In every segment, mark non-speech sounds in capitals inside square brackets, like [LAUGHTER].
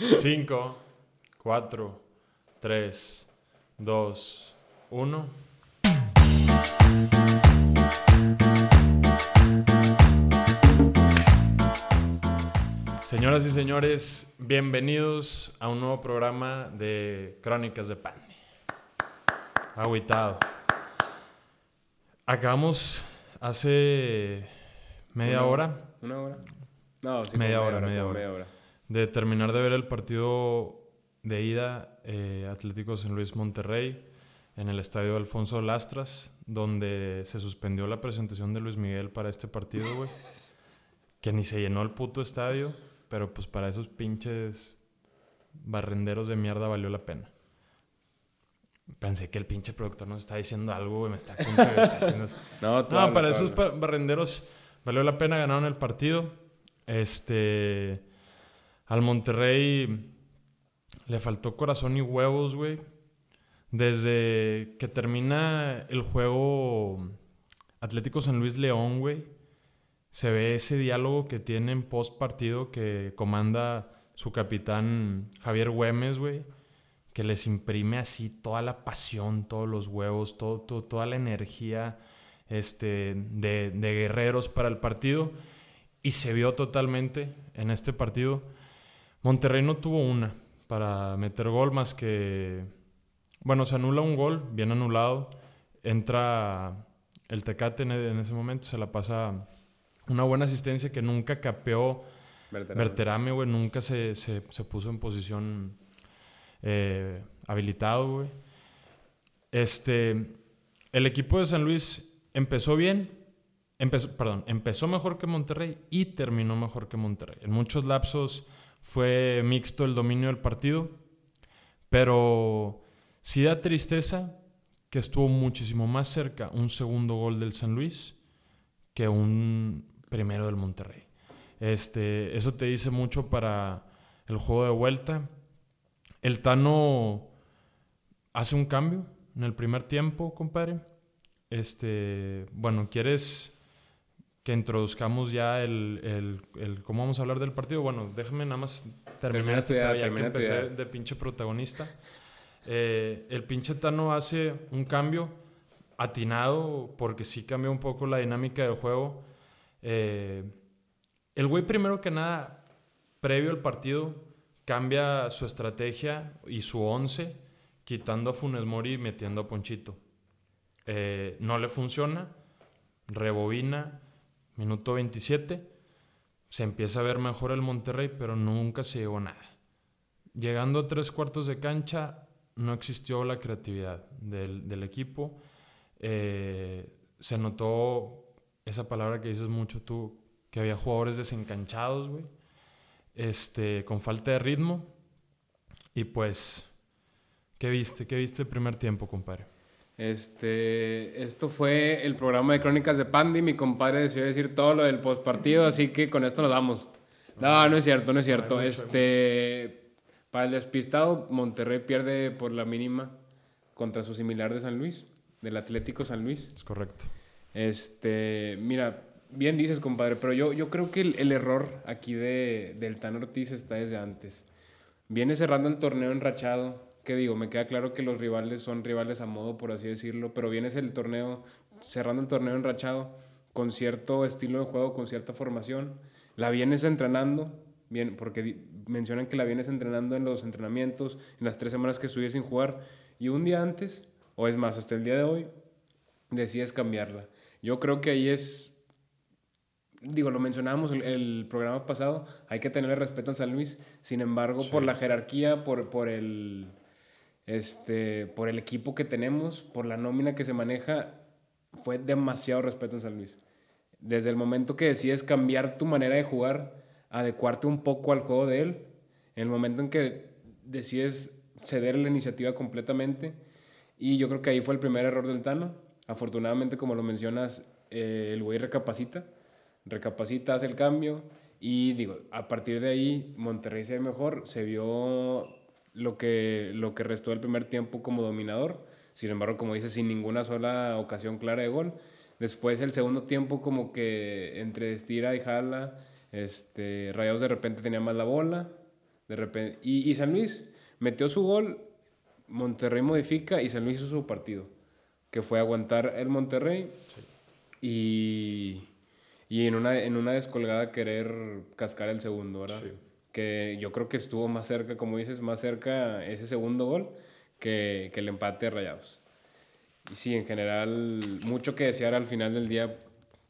5, 4, 3, 2, 1. Señoras y señores, bienvenidos a un nuevo programa de Crónicas de Pandy. Agüitado. Acabamos hace media Una hora ¿Una hora? No, sí, Media hora, media hora. De terminar de ver el partido de ida eh, Atlético San Luis Monterrey en el estadio Alfonso Lastras, donde se suspendió la presentación de Luis Miguel para este partido, güey. [LAUGHS] que ni se llenó el puto estadio, pero pues para esos pinches barrenderos de mierda valió la pena. Pensé que el pinche productor nos está diciendo algo, güey, me está, [LAUGHS] está haciendo eso. No, No, para esos barrenderos valió la pena, ganaron el partido. Este. Al Monterrey le faltó corazón y huevos, güey. Desde que termina el juego Atlético San Luis León, güey, se ve ese diálogo que tienen post partido que comanda su capitán Javier Güemes, güey, que les imprime así toda la pasión, todos los huevos, toda la energía este, de, de guerreros para el partido. Y se vio totalmente en este partido. Monterrey no tuvo una para meter gol más que... Bueno, se anula un gol, bien anulado. Entra el Tecate en, en ese momento, se la pasa una buena asistencia que nunca capeó. Berterame, güey, nunca se, se- se puso en posición eh, habilitado, güey. Este, el equipo de San Luis empezó bien, empezó, perdón, empezó mejor que Monterrey y terminó mejor que Monterrey. En muchos lapsos fue mixto el dominio del partido, pero sí da tristeza que estuvo muchísimo más cerca un segundo gol del San Luis que un primero del Monterrey. Este, eso te dice mucho para el juego de vuelta. El Tano hace un cambio en el primer tiempo, compadre. Este, bueno, ¿quieres que introduzcamos ya el, el- el- cómo vamos a hablar del partido? Bueno, déjame nada más terminar Termina este ya que termina empecé de pinche protagonista. Eh, el pinche Tano hace un cambio atinado porque sí cambió un poco la dinámica del juego. Eh, el güey primero que nada, previo al partido, cambia su estrategia y su once, quitando a Funes Mori y metiendo a Ponchito. Eh, no le funciona, rebobina, minuto 27, se empieza a ver mejor el Monterrey, pero nunca se llegó nada. Llegando a tres cuartos de cancha, no existió la creatividad del, del equipo. Eh, se notó esa palabra que dices mucho tú, que había jugadores desencanchados, güey. Este, con falta de ritmo. Y pues, ¿qué viste? ¿Qué viste el primer tiempo, compadre? Este, esto fue el programa de Crónicas de Pandy. Mi compadre decidió decir todo lo del postpartido, así que con esto nos vamos. No, no es cierto, no es cierto. Este, para el despistado, Monterrey pierde por la mínima contra su similar de San Luis, del Atlético San Luis. Es correcto. Este, mira, bien dices, compadre, pero yo, yo creo que el, el error aquí de, del Tan Ortiz está desde antes. Viene cerrando el torneo enrachado. Que digo, me queda claro que los rivales son rivales a modo, por así decirlo, pero vienes el torneo, cerrando el torneo enrachado con cierto estilo de juego, con cierta formación. La vienes entrenando, bien, porque mencionan que la vienes entrenando en los entrenamientos, en las tres semanas que estuviste sin jugar, y un día antes, o es más, hasta el día de hoy, decides cambiarla. Yo creo que ahí es, digo, lo mencionábamos el, el programa pasado, hay que tenerle respeto al San Luis, sin embargo, por la jerarquía, por, por, el, este, por el equipo que tenemos, por la nómina que se maneja, fue demasiado respeto en San Luis. Desde el momento que decides cambiar tu manera de jugar, adecuarte un poco al juego de él, en el momento en que decides ceder la iniciativa completamente, y yo creo que ahí fue el primer error del Tano. Afortunadamente, como lo mencionas, eh, el güey recapacita, recapacita, hace el cambio, y digo, a partir de ahí Monterrey se ve mejor, se vio lo que, lo que restó del primer tiempo como dominador, sin embargo, como dices, sin ninguna sola ocasión clara de gol. Después el segundo tiempo como que entre estira y jala, este, Rayados de repente tenía más la bola, De repente. Y, San Luis metió su gol, Monterrey modifica y San Luis hizo su partido. Que fue aguantar el Monterrey y, y en, una, en una descolgada querer cascar el segundo, ¿verdad? Que yo creo que estuvo más cerca, como dices, más cerca ese segundo gol que, que el empate de Rayados. Y sí, en general, mucho que desear al final del día,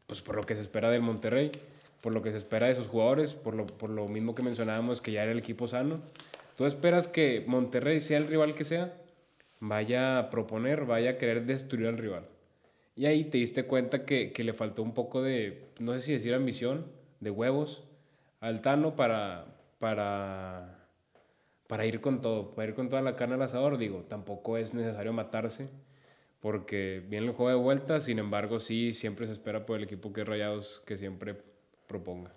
pues por lo que se espera del Monterrey, por lo que se espera de sus jugadores, por lo, por lo mismo que mencionábamos, que ya era el equipo sano. Tú esperas que Monterrey, sea el rival que sea, vaya a proponer, vaya a querer destruir al rival. Y ahí te diste cuenta que, que le faltó un poco de, no sé si decir ambición, de huevos al Tano para, para, para ir con todo, para ir con toda la carne al asador. Digo, tampoco es necesario matarse porque viene el juego de vuelta, sin embargo, sí, siempre se espera por el equipo que es Rayados que siempre proponga.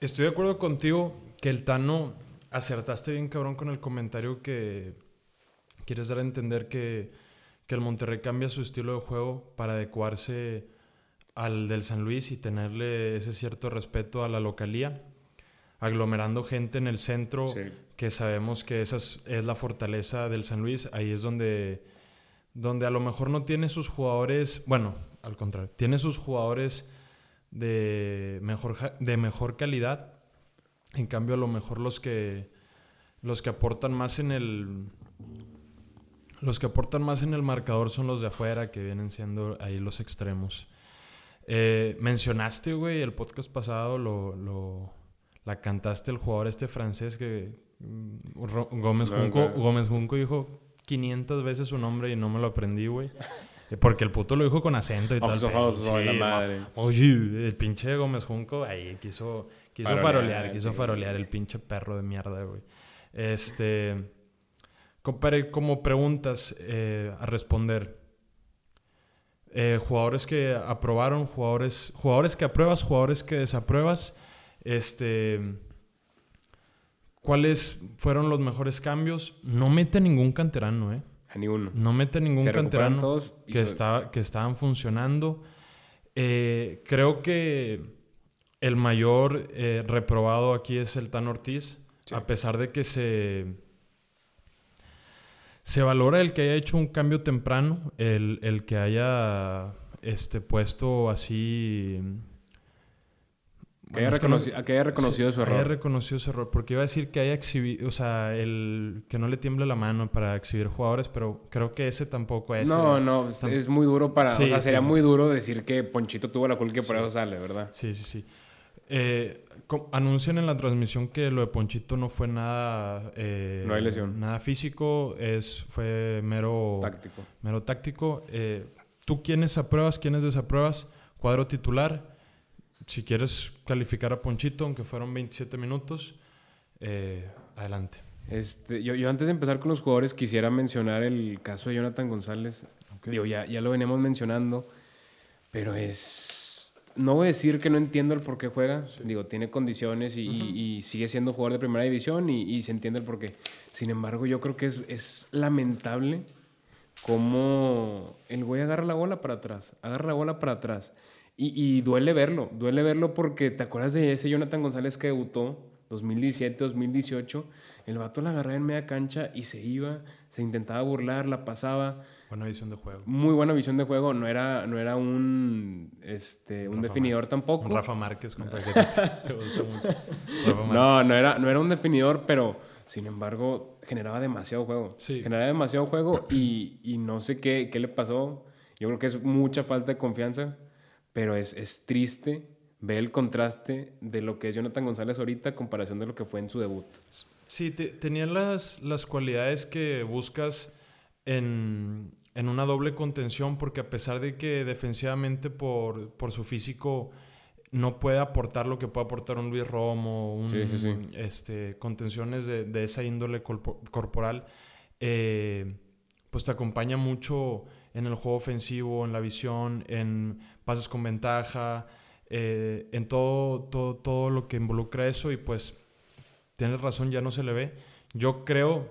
Estoy de acuerdo contigo que el Tano acertaste bien cabrón con el comentario que quieres dar a entender que, que el Monterrey cambia su estilo de juego para adecuarse al del San Luis y tenerle ese cierto respeto a la localía, aglomerando gente en el centro, Sí. que sabemos que esa es, es la fortaleza del San Luis, ahí es donde, donde a lo mejor no tiene sus jugadores, bueno, al contrario, tiene sus jugadores de mejor, de mejor calidad, en cambio a lo mejor los que, los que aportan más en el... Los que aportan más en el marcador son los de afuera, que vienen siendo ahí los extremos. Eh, mencionaste, güey, el podcast pasado, lo, lo- la cantaste el jugador este francés que mm, Ro- Gómez No, Junco. Gómez Junco dijo 500 veces su nombre y no me lo aprendí, güey. [LAUGHS] Eh, Porque el puto lo dijo con acento y tal. Ma- Oye, el pinche Gómez Junco ahí quiso, quiso Farolear, farolear, quiso farolear el pinche perro de mierda, güey. Este. Como preguntas eh, a responder. Eh, jugadores que aprobaron, jugadores, jugadores que apruebas, jugadores que desapruebas. Este. ¿Cuáles fueron los mejores cambios? No mete ningún canterano, ¿eh? A ni uno. No mete ningún Se canterano todos que, que estaban funcionando. Eh, creo que el mayor eh, reprobado aquí es el Tan Ortiz, Sí. a pesar de que se, se valora el que haya hecho un cambio temprano, el, el que haya este, puesto así... Que haya, Bueno, es que no- reconoci- que haya reconocido Sí, su haya error. reconocido su error. Porque iba a decir que haya exhibido, o sea, el que no le tiemble la mano para exhibir jugadores, pero creo que ese tampoco es. No, no, es, muy duro para... Sí, o sea, sí. sería muy duro decir que Ponchito tuvo la culpa que por eso sale, ¿verdad? Sí, sí, sí. Eh, anuncian en la transmisión que lo de Ponchito no fue nada. eh, No hay lesión. Nada físico, es, fue mero Táctico. mero táctico. Eh, ¿Tú quiénes apruebas, quiénes desapruebas? Cuadro titular. Si quieres calificar a Ponchito, aunque fueron 27 minutos, eh, adelante. Este, yo, yo antes de empezar con los jugadores quisiera mencionar el caso de Jonathan González. Digo, ya, ya lo veníamos mencionando, pero es... No voy a decir que no entiendo el por qué juega. Digo, tiene condiciones y, y- y sigue siendo jugador de primera división y, y se entiende el por qué. Sin embargo, yo creo que es, es lamentable cómo el güey agarra la bola para atrás, agarra la bola para atrás. Y, y duele verlo, duele verlo porque te acuerdas de ese Jonathan González que debutó 2017, 2018. El vato la agarraba en media cancha y se iba, se intentaba burlar, la pasaba. Buena visión de juego. Muy buena visión de juego, no era, no era un, este, un Rafa definidor tampoco. Un Rafa Márquez, compa, que [LAUGHS] te, te gusta mucho. Rafa Márquez. No, no era, no era un definidor, pero sin embargo generaba demasiado juego. Sí. Generaba demasiado juego y, y no sé qué, qué le pasó. Yo creo que es mucha falta de confianza, pero es, es triste ver el contraste de lo que es Jonathan González ahorita a comparación de lo que fue en su debut. Sí, te- tenía las, las cualidades que buscas en, en una doble contención, porque a pesar de que defensivamente por, por su físico no puede aportar lo que puede aportar un Luis Romo, un, Sí, sí, sí. Este, contenciones de, de esa índole corpo- corporal, eh, pues te acompaña mucho en el juego ofensivo, en la visión, en pases con ventaja, eh, en todo, todo, todo lo que involucra eso y pues tienes razón, ya no se le ve. Yo creo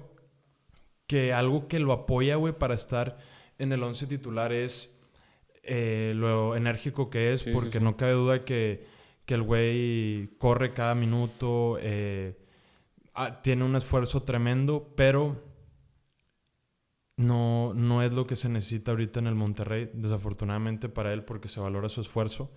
que algo que lo apoya, güey, para estar en el 11 titular es eh, lo enérgico que es, Sí, porque sí. no cabe duda que, que el güey corre cada minuto, eh, ah, tiene un esfuerzo tremendo, pero no, no es lo que se necesita ahorita en el Monterrey, desafortunadamente para él, porque se valora su esfuerzo.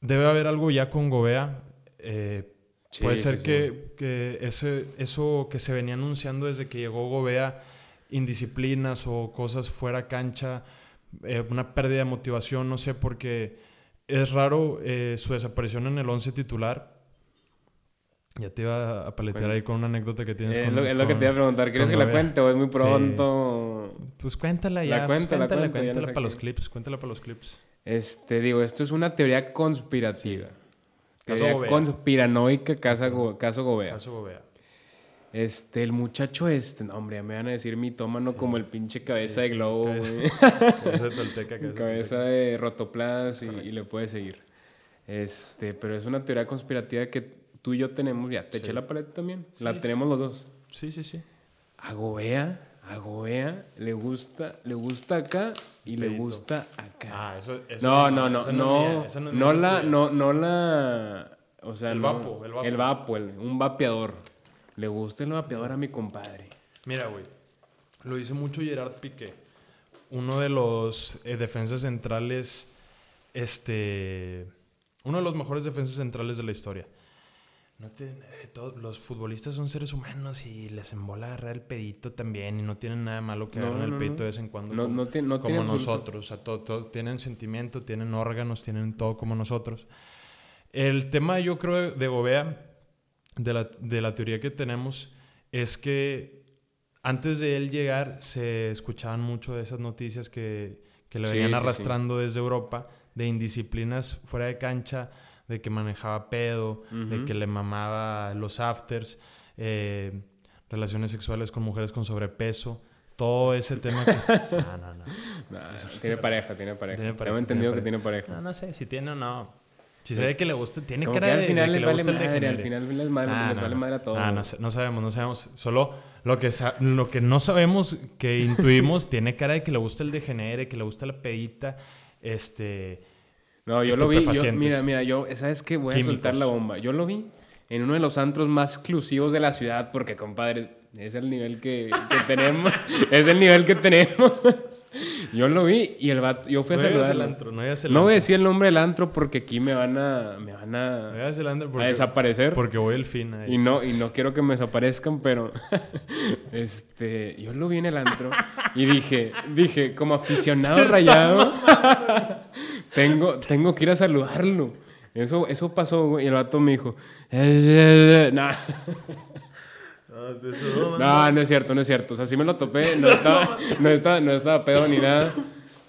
Debe haber algo ya con Gobea. Eh, puede Sí, ser sí, que, que ese, eso que se venía anunciando desde que llegó Gobea, indisciplinas o cosas fuera cancha, eh, una pérdida de motivación, no sé, porque es raro eh, su desaparición en el 11 titular. Ya te iba a paletear Bueno. ahí con una anécdota que tienes Es, con lo, es lo que con- te iba a preguntar. ¿Quieres con que la cuente o es muy pronto? Pues cuéntala La ya. pues cuento, la cuéntala, cuento, la cuéntala para los clips. Cuéntala para los clips. Este, digo, esto es una teoría conspirativa. Caso Teoría Gobea. conspiranoica, casa Go- caso Gobea. Caso Gobea. Este, el muchacho este, no, hombre, ya me van a decir mitómano como el pinche cabeza Sí, de sí, globo, cabeza-. [LAUGHS] Cabeza de tolteca, cabeza cabeza de rotoplas y, y le puede seguir. Este, pero es una teoría conspirativa que tú y yo tenemos, ya, te Sí. eché la paleta también, Sí, la tenemos los dos. Sí, sí, sí. A Gobea, a Gobea le gusta, le gusta acá y le gusta acá. Ah, eso, eso no, es- no, no, no, no, mía, esa es la, no, no la, o sea, El no- vapo, el vapo. el vapo, el- un vapeador. Le gusta el vapeador a mi compadre. Mira, güey. Lo dice mucho Gerard Piqué. Uno de los eh, defensas centrales, este... Uno de los mejores defensas centrales de la historia. No te- eh, todos los futbolistas son seres humanos y les embola agarrar el pedito también y no tienen nada malo que No, agarren no, el pedito de vez en cuando. No- como, no como nosotros. O sea, todo- todo- tienen sentimiento, tienen órganos, tienen todo como nosotros. El tema, yo creo, de Gobea, de la, de la teoría que tenemos, es que antes de él llegar se escuchaban mucho de esas noticias que, que le Sí, venían sí, sí. arrastrando desde Europa, de indisciplinas fuera de cancha, de que manejaba pedo, de que le mamaba los afters, eh, relaciones sexuales con mujeres con sobrepeso, todo ese tema que... [LAUGHS] No, no, no. Tiene pareja, tiene pareja. Tiene pareja, Tengo entendido que tiene pareja. No, no sé si tiene o no. Si Pues, se ve que le gusta, tiene cara que al de- final de que les le vale gusta el madre, al final les, madre- Ah, les no, vale madre a todos. Ah, no, no sabemos, no sabemos. Solo lo que, lo que no sabemos, que [LAUGHS] intuimos, tiene cara de que le gusta el degenere, que le gusta la pedita, este... No, yo lo vi. Yo, mira, mira, yo, ¿sabes qué? Voy a Químicos. soltar la bomba. Yo lo vi en uno de los antros más exclusivos de la ciudad, porque, compadre, es el nivel que, que [LAUGHS] tenemos. es el nivel que tenemos. yo lo vi y el vato, yo fui a No digas el antro, no No voy a decir el nombre del antro porque aquí me van a, me van No a, digas el antro a porque, desaparecer. porque voy el fin ahí. Y no, y no quiero que me desaparezcan, pero [LAUGHS] este, yo lo vi en el antro y dije, dije, como aficionado [LAUGHS] rayado, tengo, tengo que ir a saludarlo. Eso, eso pasó, güey, y el vato me dijo, eh, eh, eh, nah. No, no es cierto, no es cierto. O sea, sí me lo topé, [LAUGHS] no estaba, no estaba, no estaba pedo ni nada.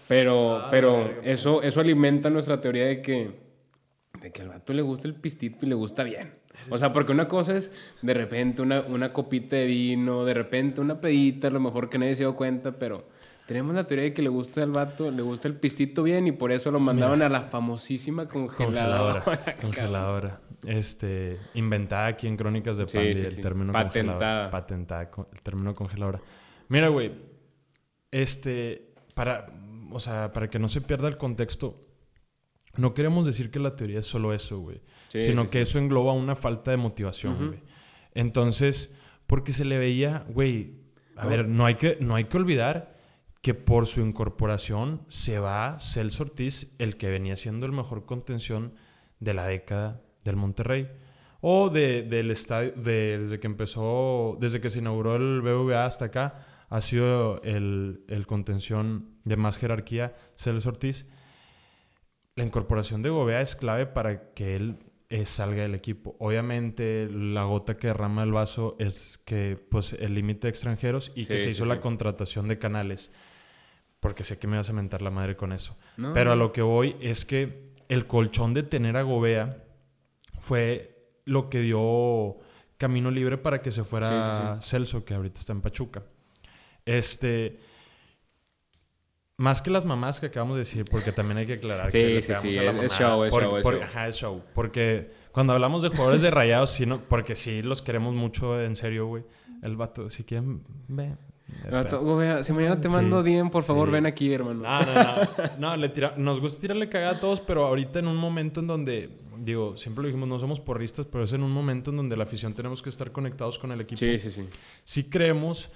Pero, Ah, pero verga, eso, eso alimenta nuestra teoría de que, de que al vato le gusta el pistito y le gusta bien. O sea, porque una cosa es de repente una, una copita de vino, de repente una pedita, a lo mejor que nadie se dio cuenta, pero tenemos la teoría de que le gusta al vato, le gusta el pistito bien y por eso lo mandaban a la famosísima congeladora. Congeladora. [LAUGHS] congeladora. Este, inventada aquí en Crónicas de Pandy, sí, el sí. término Patentada. congeladora. Patentada. El término congeladora. Mira, güey. Este, para, o sea, para que no se pierda el contexto, no queremos decir que la teoría es solo eso, güey. Sino que eso engloba una falta de motivación, Ujú. güey. Entonces, porque se le veía, güey, a No. ver, no hay, que, no hay que olvidar que por su incorporación se va Celso Ortiz, el que venía siendo el mejor contención de la década del Monterrey. O de, del estadio, de, desde que empezó, desde que se inauguró el BBVA hasta acá, ha sido el, el contención de más jerarquía, Celso Ortiz. La incorporación de Gobea es clave para que él eh, salga del equipo. Obviamente, la gota que derrama el vaso es que pues el límite de extranjeros y que se sí, hizo la sí. contratación de canales. Porque sé que me vas a mentar la madre con eso. No, Pero a lo que voy es que el colchón de tener a Gobea fue lo que dio camino libre para que se fuera Sí, sí, Celso, que ahorita está en Pachuca. Este. Más que las mamás que acabamos de decir, porque también hay que aclarar que sí, sí, a la es- es show, es Por- show, es por- show. Ajá, es show. Porque cuando hablamos de jugadores de rayados, sí, no, porque sí los queremos mucho en serio, güey. El vato, si quieren, ve. Si mañana te Sí, mando 10, por favor, sí. ven aquí, hermano. No, no, no. No, le tira- nos gusta tirarle cagada a todos, pero ahorita en un momento en donde digo, siempre lo dijimos, no somos porristas, pero es en un momento en donde la afición tenemos que estar conectados con el equipo. Sí, sí, sí. Sí creemos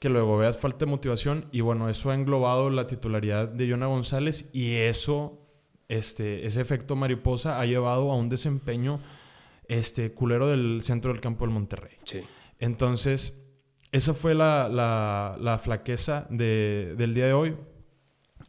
que luego veas falta de motivación y bueno, eso ha englobado la titularidad de Jonah González y eso, este, ese efecto mariposa ha llevado a un desempeño este, culero del centro del campo del Monterrey. Sí. Entonces, esa fue la, la- la flaqueza de- del día de hoy.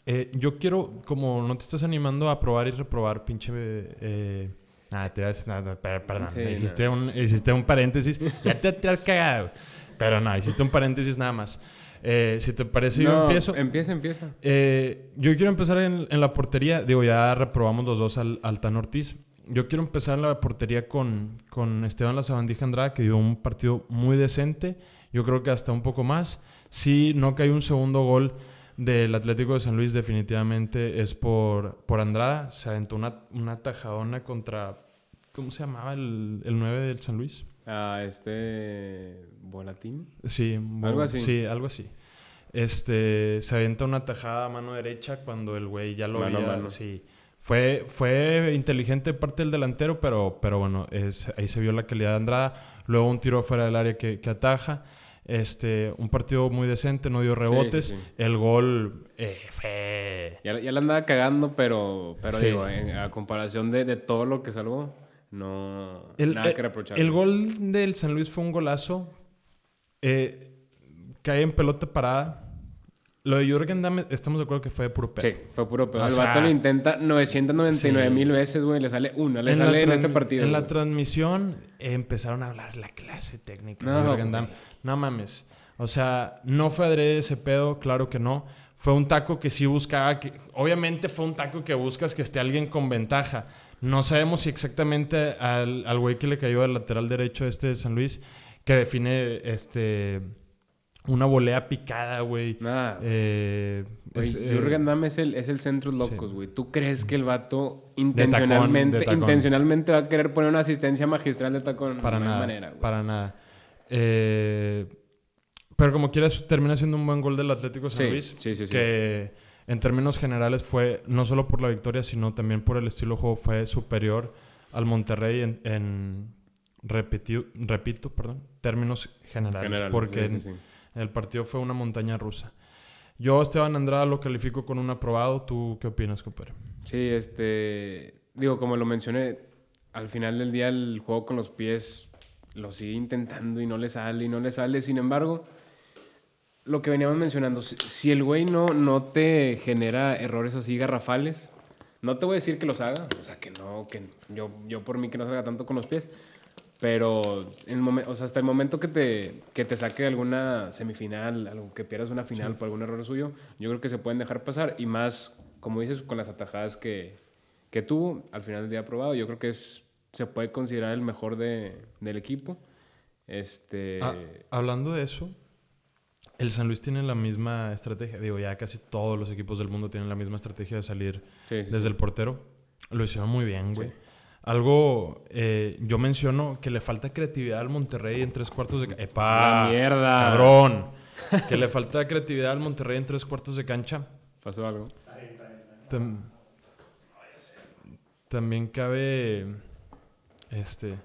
Eh, yo quiero, como no te estás animando a probar y reprobar, pinche... Eh, nada, te decir- nada, nada, per- perdón, Sí, hiciste, un, hiciste un paréntesis. [LAUGHS] ya te tirar cagado. Pero no, hiciste un paréntesis nada más. Eh, si te parece, yo No, empiezo. Empieza, empieza. Eh, yo quiero empezar en, en la portería. Digo, ya reprobamos los dos al, al Tan Ortiz. Yo quiero empezar en la portería con, con Esteban Lazabandija Andrada, que dio un partido muy decente. Yo creo que hasta un poco más. Si no cae un segundo gol del Atlético de San Luis, definitivamente es por, por Andrada. Se aventó una, una tajadona contra. ¿Cómo se llamaba el, el 9 del San Luis? Ah, este. Volatín. Sí, Algo así. Sí, algo así. Este, se avienta una tajada a mano derecha cuando el güey ya lo Mano a había... mano. Sí. Fue, fue inteligente parte del delantero, pero, pero bueno, es- ahí se vio la calidad de Andrada. Luego un tiro fuera del área que, que ataja. Este, un partido muy decente, no dio rebotes. sí, sí. El gol eh, fue... Ya, ya la andaba cagando, pero, pero digo, en- a comparación de, de todo lo que salvó, no. El, nada eh, que reprochar. el gol del San Luis fue un golazo. Eh, cae en pelota parada. Lo de Jürgen Damm, estamos de acuerdo que fue de puro pedo. Sí, fue puro pedo. O El sea, vato lo intenta 999 sí. mil veces, güey. Le sale una, le En sale en este partido. En la transmisión eh, empezaron a hablar la clase técnica de No, Jürgen Damm. No mames. O sea, no fue adrede ese pedo, claro que no. Fue un taco que sí buscaba que... Obviamente fue un taco que buscas que esté alguien con ventaja. No sabemos si exactamente al al güey que le cayó al lateral derecho este de San Luis, que define este una volea picada, güey. Nada. Eh, eh, Jürgen Damm es el, es el centro locos, sí. güey. ¿Tú crees que el vato intencionalmente, de tacón. intencionalmente va a querer poner una asistencia magistral de tacón? Para hay nada. manera, güey. para nada. Eh, pero como quieras, termina siendo un buen gol del Atlético de San Sí, Luis. sí, sí, sí. Que en términos generales fue, no solo por la victoria, sino también por el estilo de juego, fue superior al Monterrey en, en repeti- repito, perdón, términos generales. General, porque sí, sí, en- sí. El partido fue una montaña rusa. Yo, Esteban Andrada, lo califico con un aprobado. ¿Tú qué opinas, compadre? Sí, este. Digo, como lo mencioné, al final del día el juego con los pies lo sigue intentando y no le sale y no le sale. Sin embargo, lo que veníamos mencionando, si el güey no, no te genera errores así garrafales, no te voy a decir que los haga, o sea, que no, que yo, yo por mí que no salga tanto con los pies, pero en el momen- o sea, hasta el momento que te, que te saque de alguna semifinal, algo que pierdas una final por algún error suyo, yo creo que se pueden dejar pasar y más, como dices, con las atajadas que, que tuvo, al final del día aprobado, yo creo que es, se puede considerar el mejor de, del equipo. Este, Ah, hablando de eso, el San Luis tiene la misma estrategia. Digo, ya casi todos los equipos del mundo tienen la misma estrategia de salir sí, sí, desde el portero. Lo hicieron muy bien, güey. Algo, eh, yo menciono que le falta creatividad al Monterrey en tres cuartos de cancha. ¡Epa! ¡La mierda! ¡Cabrón! que le falta creatividad al Monterrey en tres cuartos de cancha. ¿Pasó algo? Tam- también cabe. Este.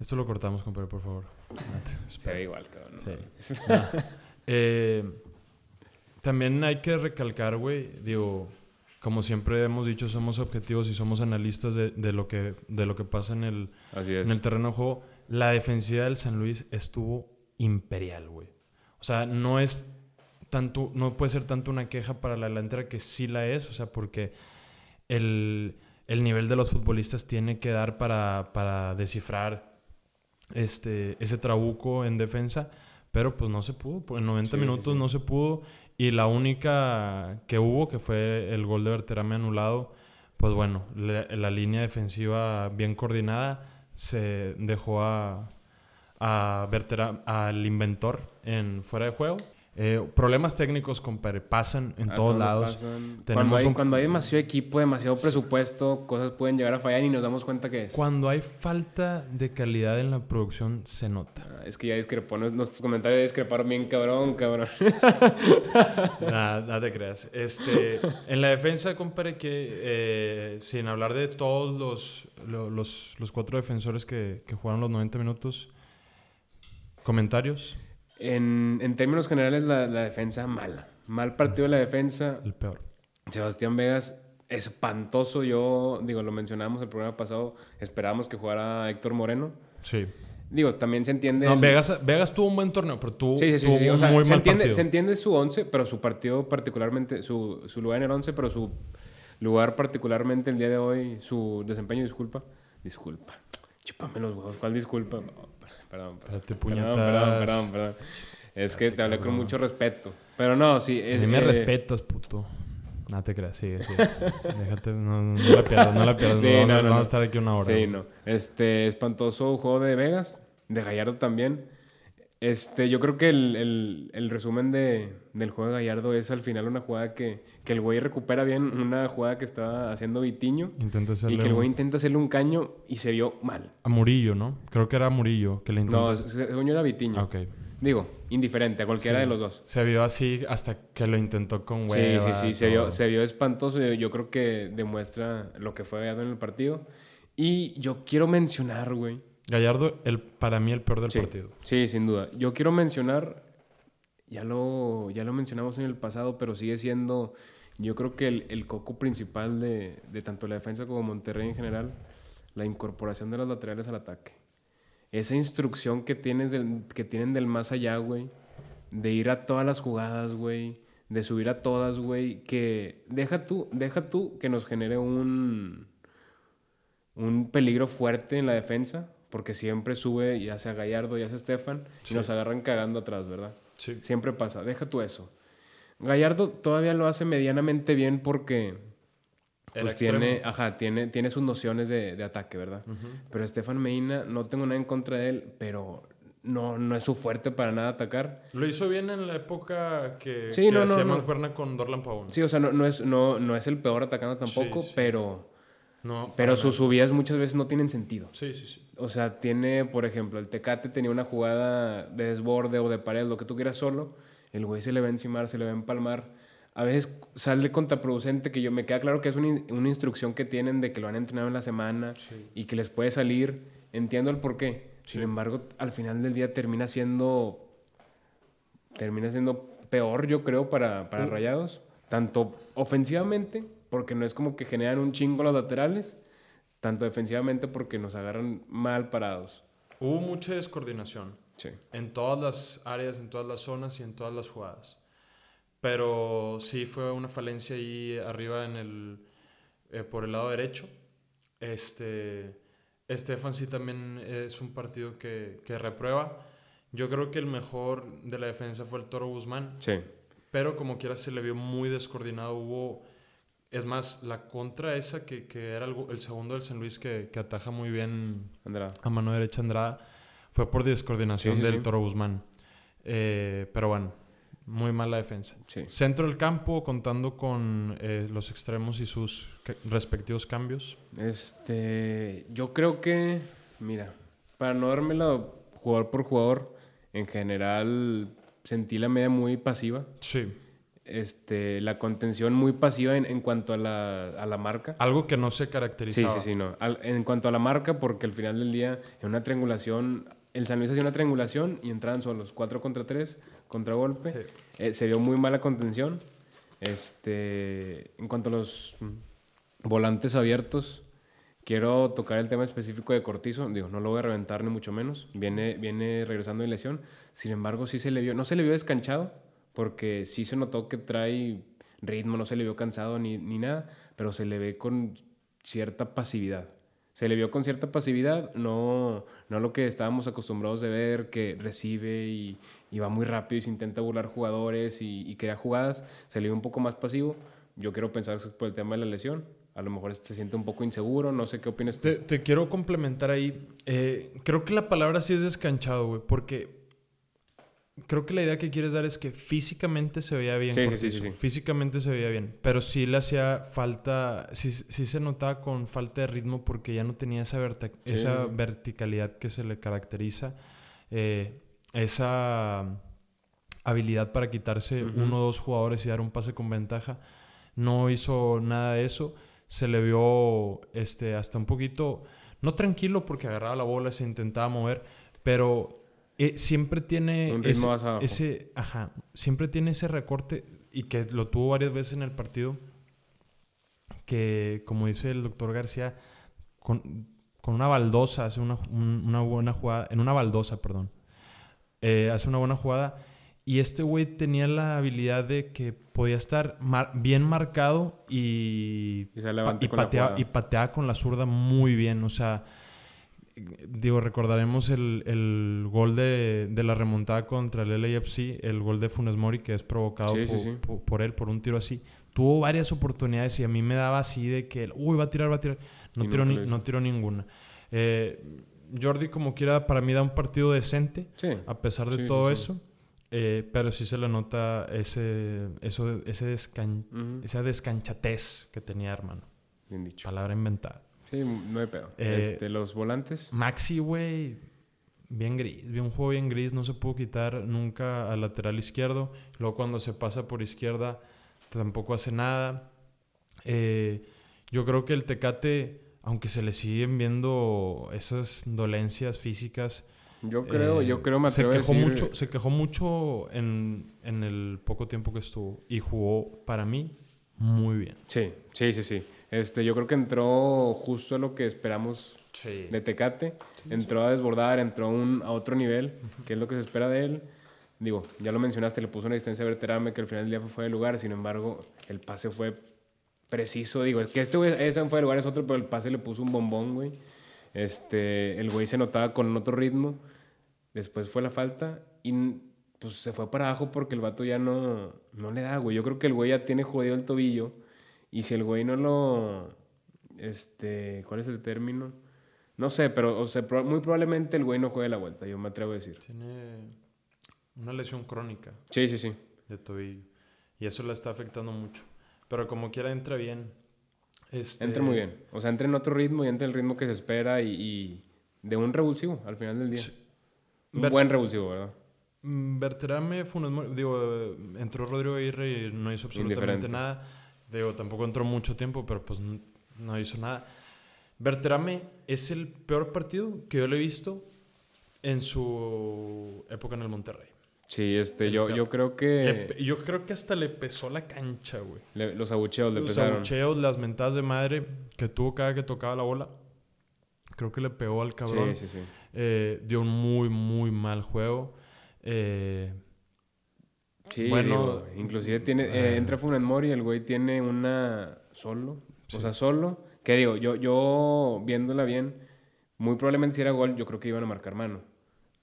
Esto lo cortamos, compadre, por favor. Se ve igual, cabrón. Sí. No. Eh, también hay que recalcar, güey, digo, como siempre hemos dicho, somos objetivos y somos analistas de, de lo, que, de lo que pasa en el, en el terreno de juego. La defensiva del San Luis estuvo imperial, güey. O sea, no es tanto, no puede ser tanto una queja para la delantera que sí la es, o sea, porque el, el nivel de los futbolistas tiene que dar para, para descifrar este, ese trabuco en defensa, pero pues no se pudo, pues, en 90 Sí, minutos sí. no se pudo y la única que hubo, que fue el gol de Berterame anulado, pues bueno, la, la línea defensiva bien coordinada se dejó a, a Bertera- al inventor en fuera de juego. Eh, problemas técnicos, compadre, pasan en A todos lados. pasan. Cuando Tenemos hay, un- cuando hay demasiado equipo, demasiado presupuesto, cosas pueden llegar a fallar y nos damos cuenta que es. Cuando hay falta de calidad en la producción, se nota. Ah, Es que ya discrepó, nuestros comentarios discreparon bien cabrón, cabrón. [LAUGHS] Nada, te creas. Este, en la defensa, compadre, que eh, sin hablar de todos los, lo- los, los cuatro defensores que, que jugaron los 90 minutos, comentarios, En, en términos generales, la, la defensa mala. Mal partido de la defensa. el peor. Sebastián Vegas, espantoso. Yo, digo, lo mencionamos el programa pasado. Esperábamos que jugara Héctor Moreno. Sí. Digo, también se entiende. No, el- Vegas, Vegas tuvo un buen torneo, pero tuvo, Sí, sí, sí. tuvo sí, sí. O un sea, muy se, mal entiende, partido. se entiende su 11, pero su partido particularmente, su, su lugar en el 11, pero su lugar particularmente el día de hoy, su desempeño, disculpa. Disculpa. Chúpame los huevos. ¿Cuál disculpa? No, perdón, perdón. Perdón, perdón, perdón, perdón. Es que te hablé con mucho respeto. Pero no, sí. Es, mí me eh, respetas, puto. No te creas, sigue, sigue. Déjate, no, no, no la pierdas, no la pierdas. Sí, no, a, no, vamos no. a estar aquí una hora. Sí, no. Este, espantoso juego de Vegas, de Gallardo también. Este, yo creo que el, el- el resumen de, del juego de Gallardo es al final una jugada que, que el güey recupera bien, una jugada que estaba haciendo Vitiño Intenta y que el güey intenta hacerle un caño y se vio mal. a Murillo, ¿no? Creo que era Murillo que le intentó. No, se- según yo era Vitiño. Ok. Digo, indiferente a cualquiera Sí. de los dos. Se vio así hasta que lo intentó con Sí, hueva. sí, sí, se vio, se vio espantoso. Yo, yo creo que demuestra lo que fue Gallardo en el partido. Y yo quiero mencionar, güey, Gallardo, el, para mí, el peor del Sí, partido. Sí, sin duda. Yo quiero mencionar, ya lo, ya lo mencionamos en el pasado, pero sigue siendo, yo creo que el, el coco principal de, de tanto la defensa como Monterrey en general, la incorporación de los laterales al ataque. Esa instrucción que, tienes del, que tienen del más allá, güey, de ir a todas las jugadas, güey, de subir a todas, güey, que deja tú, deja tú que nos genere un, un peligro fuerte en la defensa, porque siempre sube ya sea Gallardo, ya sea Estefan, y Sí. nos agarran cagando atrás, ¿verdad? Sí. Siempre pasa, deja tú eso. Gallardo todavía lo hace medianamente bien porque pues tiene, ajá, tiene, tiene sus nociones de, de ataque, ¿verdad? Ujú. Pero Estefan Medina, no tengo nada en contra de él, pero no, no es su fuerte para nada atacar. Lo hizo bien en la época que, Sí, que no, no, hacía no. mancuerna con Dorlan Pavón. Sí, o sea, no, no, es, no, no es el peor atacando tampoco, Sí, sí. pero, No, pero sus subidas muchas veces no tienen sentido. Sí, sí, sí. O sea, tiene, por ejemplo, el Tecate tenía una jugada de desborde o de pared, lo que tú quieras solo. El güey se le va a encimar, se le va a empalmar. A veces sale contraproducente, que yo me queda claro que es una, una instrucción que tienen de que lo han entrenado en la semana Sí. y que les puede salir. Entiendo el por qué. Sin embargo, al final del día termina siendo. Termina siendo peor, yo creo, para, para Uh. Rayados. Tanto ofensivamente, porque no es como que generan un chingo los laterales. Tanto defensivamente, porque nos agarran mal parados. Hubo mucha descoordinación Sí. en todas las áreas, en todas las zonas y en todas las jugadas. Pero sí fue una falencia ahí arriba en el, eh, por el lado derecho. Este, Estefan sí también es un partido que, que reprueba. Yo creo que el mejor de la defensa fue el Toro Guzmán. Sí. Pero como quiera se le vio muy descoordinado. Hubo, es más, la contra esa que, que era el, el segundo del San Luis que, que ataja muy bien Andrada. a mano derecha Andrada, fue por descoordinación Sí, sí, del sí. Toro Guzmán. Eh, pero bueno, muy mala defensa. Centro del campo, contando con eh, los extremos y sus respectivos cambios. Este, yo creo que, mira, para no dármela jugador por jugador, en general sentí la media muy pasiva. Sí. Este, la contención muy pasiva en, en cuanto a la, a la marca. Algo que no se Sí, caracterizaba. sí, sí, no. Al- en cuanto a la marca, porque al final del día, en una triangulación, el San Luis hacía una triangulación y entraban solos, 4 contra 3, contragolpe. Sí. Eh, se vio muy mala contención. Este, en cuanto a los volantes abiertos, quiero tocar el tema específico de Cortizo. Digo, no lo voy a reventar ni mucho menos. Viene, viene regresando de lesión. Sin embargo, sí se le vio, no se le vio descanchado, porque sí se notó que trae ritmo, no se le vio cansado ni, ni nada, pero se le ve con cierta pasividad. Se le vio con cierta pasividad, no, no lo que estábamos acostumbrados de ver, que recibe y, y va muy rápido y se intenta burlar jugadores y, y crea jugadas. Se le vio un poco más pasivo. Yo quiero pensar que es por el tema de la lesión. A lo mejor se siente un poco inseguro, no sé qué opinas tú. Te, te quiero complementar ahí. Eh, creo que la palabra sí es descanchado, güey, porque creo que la idea que quieres dar es que físicamente se veía bien. Sí, sí, sí. Físicamente se veía bien. Pero sí le hacía falta. Sí, sí se notaba con falta de ritmo porque ya no tenía esa, esa verticalidad que se le caracteriza. eh, esa habilidad para quitarse Ujú. uno o dos jugadores y dar un pase con ventaja. No hizo nada de eso. Se le vio este, hasta un poquito, no tranquilo porque agarraba la bola, se intentaba mover, pero eh, siempre tiene Un ritmo ese, más abajo. ese- ajá, siempre tiene ese recorte y que lo tuvo varias veces en el partido, que como dice el doctor García, con, con una baldosa hace una, un- una buena jugada, en una baldosa, perdón, eh, hace una buena jugada. Y este güey tenía la habilidad de que podía estar mar- bien marcado y, Y y, pateaba, y pateaba con la zurda muy bien. O sea, digo, recordaremos el, el gol de, de la remontada contra el LAFC, el gol de Funes Mori que es provocado Sí, sí, po- sí. po- por él por un tiro así. Tuvo varias oportunidades y a mí me daba así de que, uy, va a tirar, va a tirar. No, tiró, ni- no tiró ninguna. Eh, Jordi, como quiera, para mí da un partido decente a pesar de todo eso. eh, pero sí se le nota ese, eso, ese descan- esa descanchatez que tenía, hermano. Bien dicho. Palabra inventada. Sí, no hay pedo. Eh, este, los volantes. Maxi, güey, bien gris. Un juego bien gris, no se pudo quitar nunca al lateral izquierdo. Luego cuando se pasa por izquierda tampoco hace nada. Eh, yo creo que el Tecate, aunque se le siguen viendo esas dolencias físicas, Yo creo, eh, yo creo, me se a quejó decir- mucho, se quejó mucho en, en el poco tiempo que estuvo y jugó para mí muy bien. Sí, sí, sí, sí. Este, yo creo que entró justo a lo que esperamos Sí. de Tecate. Entró a desbordar, entró a un- a otro nivel, que es lo que se espera de él. Digo, ya lo mencionaste, le puso una distancia a Berterame que al final del día fue fuera de lugar. Sin embargo, el pase fue preciso. Digo, que este güey, ese fue de lugar es otro, pero el pase le puso un bombón, güey. Este, el güey se notaba con otro ritmo. Después fue la falta y pues se fue para abajo porque el vato ya no, no le da, güey. Yo creo que el güey ya tiene jodido el tobillo y si el güey no lo... Este, ¿cuál es el término? No sé, pero o sea, muy probablemente el güey no juegue la vuelta, yo me atrevo a decir. Tiene una lesión crónica Sí, sí, sí. de tobillo y eso la está afectando mucho. Pero como quiera entra bien. Este, Entra muy bien. O sea, entra en otro ritmo y entra el ritmo que se espera y, y de un revulsivo al final del día. Sí. Un Ver- buen revulsivo, ¿verdad? Mm, Berterame, Funes Mori- digo, eh, entró Rodrigo Aguirre y no hizo absolutamente nada. Digo, tampoco entró mucho tiempo, pero pues no hizo nada. Berterame es el peor partido que yo le he visto en su época en el Monterrey. Sí, este, El yo, peor. yo creo que yo creo que hasta le pesó la cancha, güey. le- los abucheos le Los pesaron. abucheos, las mentadas de madre que tuvo cada que tocaba la bola. Creo que le pegó al cabrón. Sí, sí, sí. Eh, dio un muy, muy mal juego. Eh, Sí, Bueno, digo, inclusive tiene, eh, entra Funes Mori, el güey tiene una solo, Sí. o sea, solo, que digo, yo, yo viéndola bien, muy probablemente si era gol, yo creo que iban a marcar mano,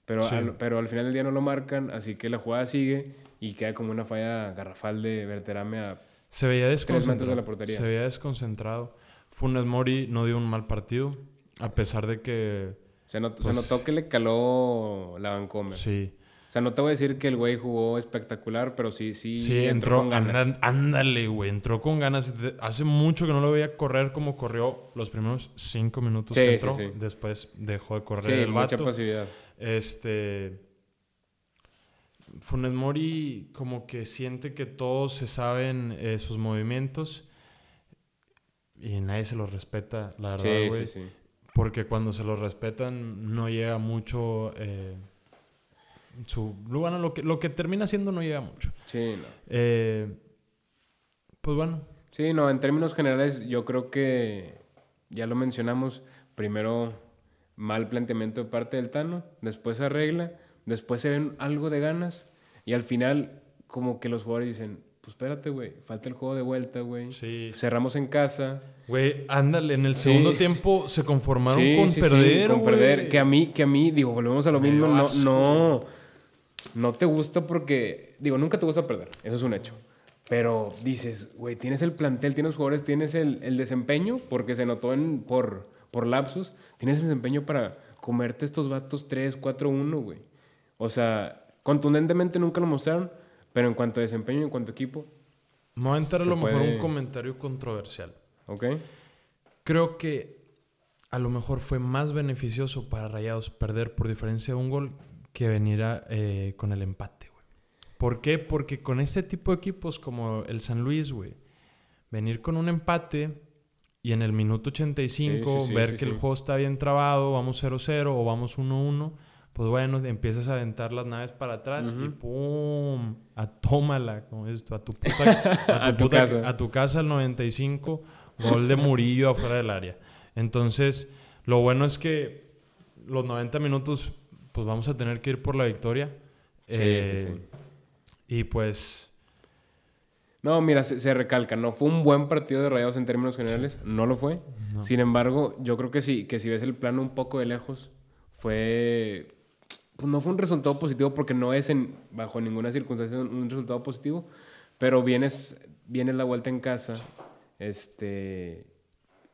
pero, Sí. al, pero al final del día no lo marcan, así que la jugada sigue y queda como una falla garrafal de Berterame a... se veía metros de desconcentrado. la portería. Se veía desconcentrado. Funes Mori no dio un mal partido, a pesar de que Se, not- Pues- se notó que le caló la Vancomer. sí, sea, no te voy a decir que el güey jugó espectacular, pero sí, sí, sí, entró, con ganas. ándale, güey, entró con ganas. Hace mucho que no lo veía correr como corrió los primeros cinco minutos Sí, que sí, entró. sí. Después dejó de correr Sí, el mucha vato. pasividad. Este. Funes Mori como que siente que todos se saben eh, sus movimientos y nadie se los respeta, la verdad, Sí, güey. sí, sí. Porque cuando se los respetan no llega mucho eh, su... Bueno, lo que, lo que termina siendo no llega mucho. Sí, no. Eh, pues bueno, Sí, no, en términos generales yo creo que ya lo mencionamos, primero mal planteamiento de parte del Tano, después se arregla, después se ven algo de ganas y al final como que los jugadores dicen, pues espérate, güey, falta el juego de vuelta, güey. sí. Cerramos en casa. Güey, ándale, en el Sí. segundo tiempo se conformaron Sí, con sí, sí, perder, con güey. perder. Que a mí, que a mí, digo, volvemos a lo Me mismo, no, asco. no, no te gusta porque, digo, nunca te gusta perder, eso es un hecho. Pero dices, güey, tienes el plantel, tienes jugadores, tienes el, el desempeño, porque se notó en, por, por lapsos, tienes desempeño para comerte estos vatos 3, 4, 1, güey. O sea, Contundentemente nunca lo mostraron, pero en cuanto a desempeño y en cuanto a equipo, Me voy a entrar a lo mejor un comentario controversial. ¿ok? Creo que a lo mejor fue más beneficioso para Rayados perder por diferencia de un gol que venir a, eh, con el empate, güey. ¿Por qué? Porque con este tipo de equipos como el San Luis, güey, venir con un empate y en el minuto 85 Sí, sí, ver que el juego está bien trabado, vamos 0-0 o vamos 1-1, pues bueno, empiezas a aventar las naves para atrás y. ¡pum! A tómala, como esto, a tu puta, [LAUGHS] a A tu, puta- a tu casa al 95, gol de Murillo afuera del área. Entonces, lo bueno es que los 90 minutos, pues vamos a tener que ir por la victoria. Sí, Eh, sí, Y pues, No, mira, se, se recalca, no fue un buen partido de Rayados en términos generales, no lo fue. no. Sin embargo, yo creo que sí, que si ves el plano un poco de lejos, fue pues no fue un resultado positivo porque no es en bajo ninguna circunstancia un, resultado positivo, pero vienes vienes la vuelta en casa, este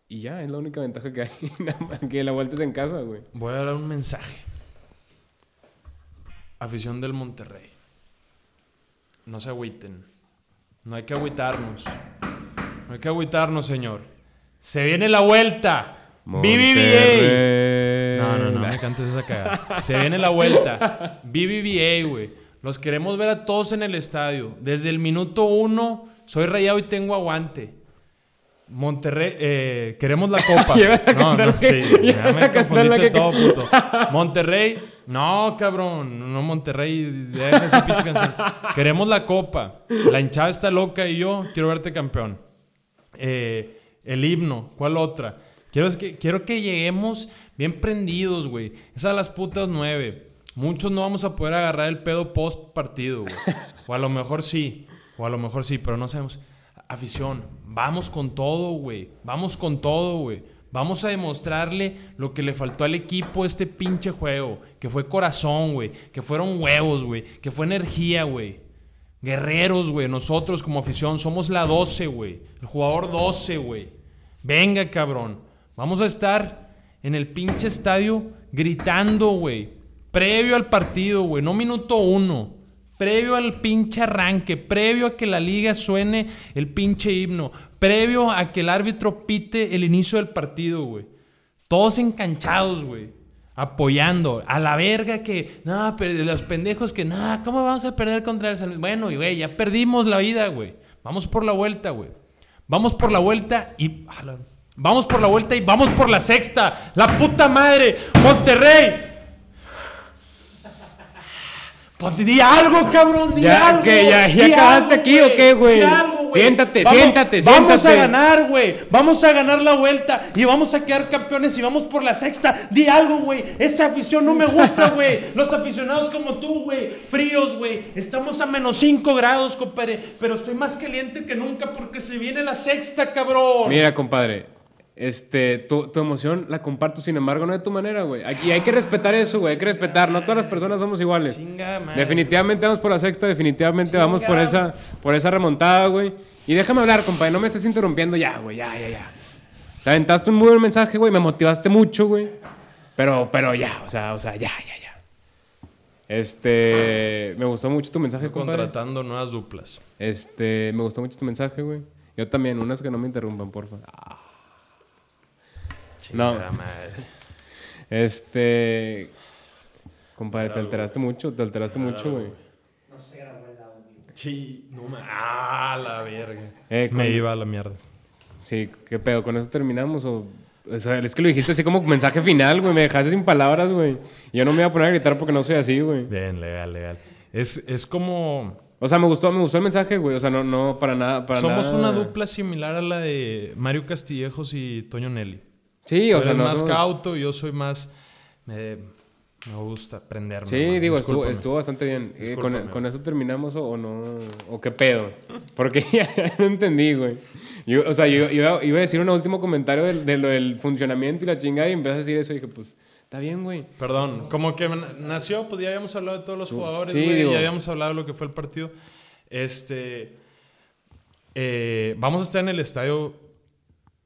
y ya es la única ventaja que hay, [LAUGHS] que la vuelta es en casa, güey. voy a dar un mensaje. Afición del Monterrey. No se agüiten. No hay que agüitarnos. No hay que agüitarnos, señor. Se viene la vuelta. BBVA. No, no, no, me cantes esa cagada. Se viene la vuelta. BBVA, güey. Los queremos ver a todos en el estadio. Desde el minuto uno, soy rayado y tengo aguante. Monterrey, eh, queremos la copa. [LAUGHS] No, no, sí, [LAUGHS] ya me confundiste todo, puto. Monterrey, no, cabrón, no Monterrey, deja esa pinche canción. Queremos la copa. La hinchada está loca y yo quiero verte campeón. Eh, el himno, ¿cuál otra? Quiero que, quiero que lleguemos bien prendidos, güey. Es a las putas nueve. Muchos no vamos a poder agarrar el pedo post partido, güey. O a lo mejor sí. O a lo mejor sí, pero no sabemos. Afición, vamos con todo, güey. Vamos con todo, güey. Vamos a demostrarle lo que le faltó al equipo este pinche juego. Que fue corazón, güey. Que fueron huevos, güey. Que fue energía, güey. Guerreros, güey. Nosotros como afición somos la 12, güey. El jugador 12, güey. Venga, cabrón. Vamos a estar en el pinche estadio gritando, güey. Previo al partido, güey. No minuto uno. Previo al pinche arranque. Previo a que la liga suene el pinche himno. Previo a que el árbitro pite el inicio del partido, güey. Todos enganchados, güey. Apoyando. A la verga que. No, pero los pendejos que. No, ¿cómo vamos a perder contra el San Luis? Bueno, y güey, ya perdimos la vida, güey. Vamos por la vuelta, güey. Vamos por la vuelta y. Vamos por la vuelta y vamos por la sexta. ¡La puta madre! ¡Monterrey! Pues di algo, cabrón, di Ya, algo. ¿qué? ¿Ya- ya acabaste aquí o qué, güey? Di algo, güey. Siéntate, Vamos- siéntate, Vamos a siéntate. ganar, güey. Vamos a ganar la vuelta y vamos a quedar campeones y vamos por la sexta. Di algo, güey. Esa afición no me gusta, [LAUGHS] güey. Los aficionados como tú, güey. Fríos, güey. Estamos a menos 5 grados, compadre. Pero estoy más caliente que nunca porque se viene la sexta, cabrón. Mira, compadre, este, tu, tu emoción la comparto, sin embargo, no de tu manera, güey. Aquí hay que respetar eso, güey. Hay que respetar. No todas las personas somos iguales. Chinga madre. Definitivamente vamos por la sexta, definitivamente vamos por esa, por esa remontada, güey. Y déjame hablar, compadre, no me estés interrumpiendo ya, güey, ya, ya, ya. Te aventaste un muy buen mensaje, güey, me motivaste mucho, güey. Pero, pero ya, o sea, o sea, ya, ya, ya. Este, me gustó mucho tu mensaje, Estoy compadre. contratando nuevas duplas. Este, me gustó mucho tu mensaje, güey. Yo también, unas que no me interrumpan, porfa. Ah, No. Madre. Este, compadre, te alteraste mucho, te alteraste mucho, güey. Sí, no me... Ah, la verga. Eh, con- Me iba a la mierda. Sí, ¿qué pedo? ¿Con eso terminamos? O, o sea, es que lo dijiste así como mensaje final, güey. Me dejaste sin palabras, güey. Y Yo no me voy a poner a gritar porque no soy así, güey. Bien, legal, legal. Es, es como... O sea, me gustó, me gustó el mensaje, güey. O sea, no, no, para nada, para Somos nada. una dupla similar a la de Mario Castillejos y Toño Nelly. Sí, Tú o sea, eres más cauto yo soy más... Me, me gusta aprenderme. Sí, digo, estuvo, bastante bien. Eh, con, eso terminamos o, o no? ¿O qué pedo? Porque [LAUGHS] ya no entendí, güey. Yo, o sea, yo, yo iba, a decir un último comentario del, de lo del funcionamiento y la chingada y empecé a decir eso y dije, pues, está bien, güey. Perdón, como que na- nació, pues ya habíamos hablado de todos los jugadores, sí, güey, digo. ya habíamos hablado de lo que fue el partido. Este, eh, vamos a estar en el estadio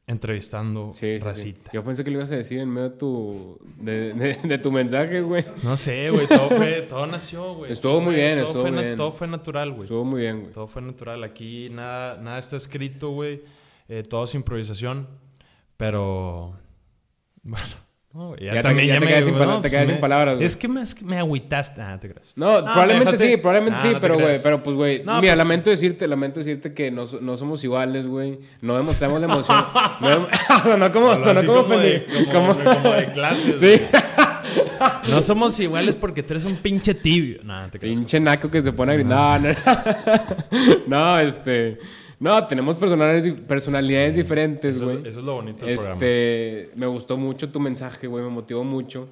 entrevistando Sí, sí, sí. racita. Yo pensé que lo ibas a decir en medio de tu, de, de- de tu mensaje, güey. No sé, güey, todo, fue- todo nació, güey. Estuvo muy bien, todo estuvo fue bien. Todo fue natural, güey. Estuvo muy bien, güey. Todo fue natural. Aquí nada, nada está escrito, güey. Eh, todo es improvisación. Pero. [LAUGHS] Bueno. No, Ya te- ya te quedas sin pala- te quedas sin palabras, güey. Es que me, es que me agüitaste. Ah, te creas. No, No, probablemente sí, probablemente Ah, sí, no pero güey, pero pues güey, No, mira, pues- lamento decirte, lamento decirte que no, no somos iguales, güey. No demostramos la emoción. [LAUGHS] no, [LAUGHS] como, así como, como de- pendejo, como- como- de clases, [LAUGHS] Sí, No somos iguales porque tú eres un pinche tibio. No, te creas. pinche naco que se pone a gritar. No, no, no, este, no, tenemos personalidades, di- personalidades diferentes, güey. eso es lo bonito del programa. Este, me gustó mucho tu mensaje, güey, me motivó mucho.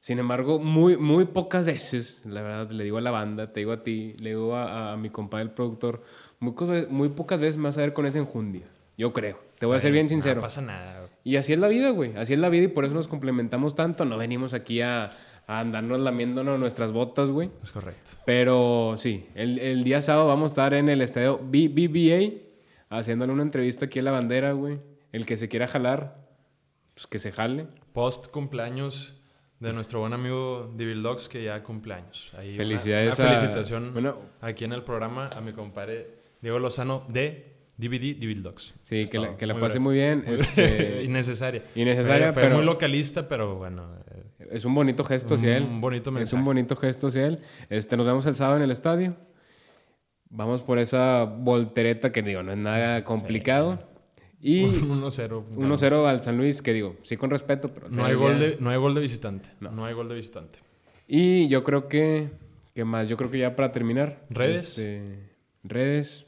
Sin embargo, muy, muy pocas veces, la verdad, le digo a la banda, te digo a ti, le digo a, a mi compadre, el productor, muy pocas veces me vas a ver con esa enjundia. Yo creo. Te voy a ser bien sincero. No pasa nada. güey. Y así es la vida, güey. Así es la vida y por eso nos complementamos tanto. No venimos aquí a, a andarnos lamiéndonos nuestras botas, güey. Es correcto. Pero sí, el, el día sábado vamos a estar en el estadio B- BBA haciéndole una entrevista aquí a la bandera, güey. El que se quiera jalar, pues que se jale. Post cumpleaños de nuestro buen amigo Divil Dogs, que ya cumpleaños. Ahí una- Felicidades Una, a- felicitación bueno. aquí en el programa a mi compadre Diego Lozano de DVD Divil Dogs. Sí, que la, que la Muy pase breve. muy bien. Este, [LAUGHS] Innecesaria. Innecesaria, Fue, fue pero- muy localista, pero bueno. Es un bonito gesto hacia él. Un bonito Es mensaje. un bonito gesto hacia él. Este, nos vemos el sábado en el estadio. Vamos por esa voltereta que digo, no es nada complicado. Y Un 1-0. 1-0 al San Luis, que digo, sí con respeto, pero... No hay, gol de, no hay gol de visitante. No. No. hay gol de visitante. Y yo creo que... ¿Qué más? Yo creo que ya para terminar... ¿Redes? este, redes.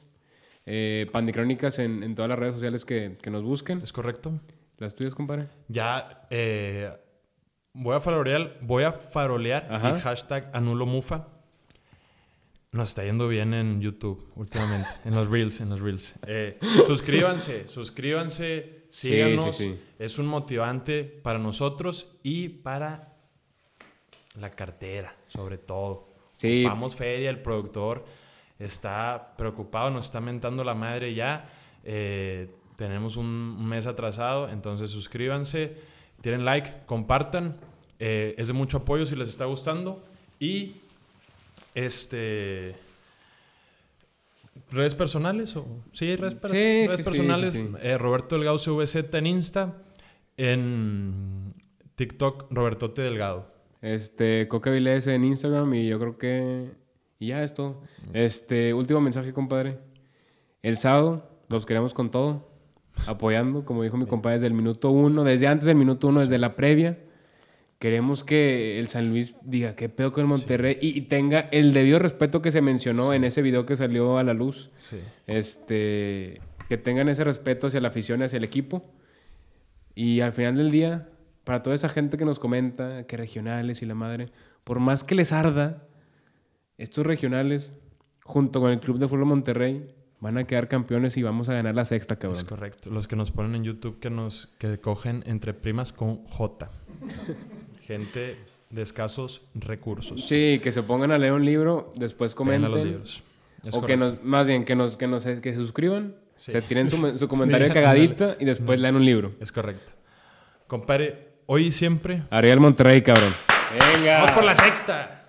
Eh, Pandicrónicas en, en todas las redes sociales que, que nos busquen. ¿Es correcto? ¿Las tuyas, compadre? Ya eh, voy a farolear, voy a farolear Ajá. y hashtag anulo mufa. Nos está yendo bien en YouTube últimamente, en los Reels, en los Reels. Eh, suscríbanse, suscríbanse, Sí, síganos. sí, sí. Es un motivante para nosotros y para la cartera, sobre todo. Sí. Vamos feria, el productor está preocupado, nos está mentando la madre ya. Eh, tenemos un mes atrasado, entonces suscríbanse, tienen like, compartan. Eh, es de mucho apoyo si les está gustando. Y este redes personales o sí redes, pers- Sí, redes sí, sí, personales sí. Eh, Roberto Delgado CVZ en Insta en TikTok Robertote Delgado Este, Coca Vilés en Instagram y yo creo que... Y ya es todo. Este, último mensaje, compadre. El sábado los queremos con todo. Apoyando, como dijo mi compadre, desde el minuto uno, desde antes del minuto uno, desde la previa. Queremos que el San Luis diga qué pedo con el Monterrey y, y tenga el debido respeto que se mencionó en ese video que salió a la luz. sí Este, que tengan ese respeto hacia la afición y hacia el equipo. Y al final del día, para toda esa gente que nos comenta que regionales y la madre, por más que les arda, estos regionales, junto con el Club de Fútbol Monterrey, van a quedar campeones y vamos a ganar la sexta, Es cabrón. correcto. Los que nos ponen en YouTube que nos que cogen entre primas con J. [LAUGHS] Gente de escasos recursos. Sí, que se pongan a leer un libro, después a los comenten. libros. Es O que correcto. nos, más bien, que nos, que nos que se suscriban, Sí. se tiren su, su [LAUGHS] comentario Sí, [LAUGHS] cagadita y después lean un libro. Es correcto. Compadre, hoy y siempre. Ariel Monterrey, cabrón. Venga. ¡Vamos por la sexta!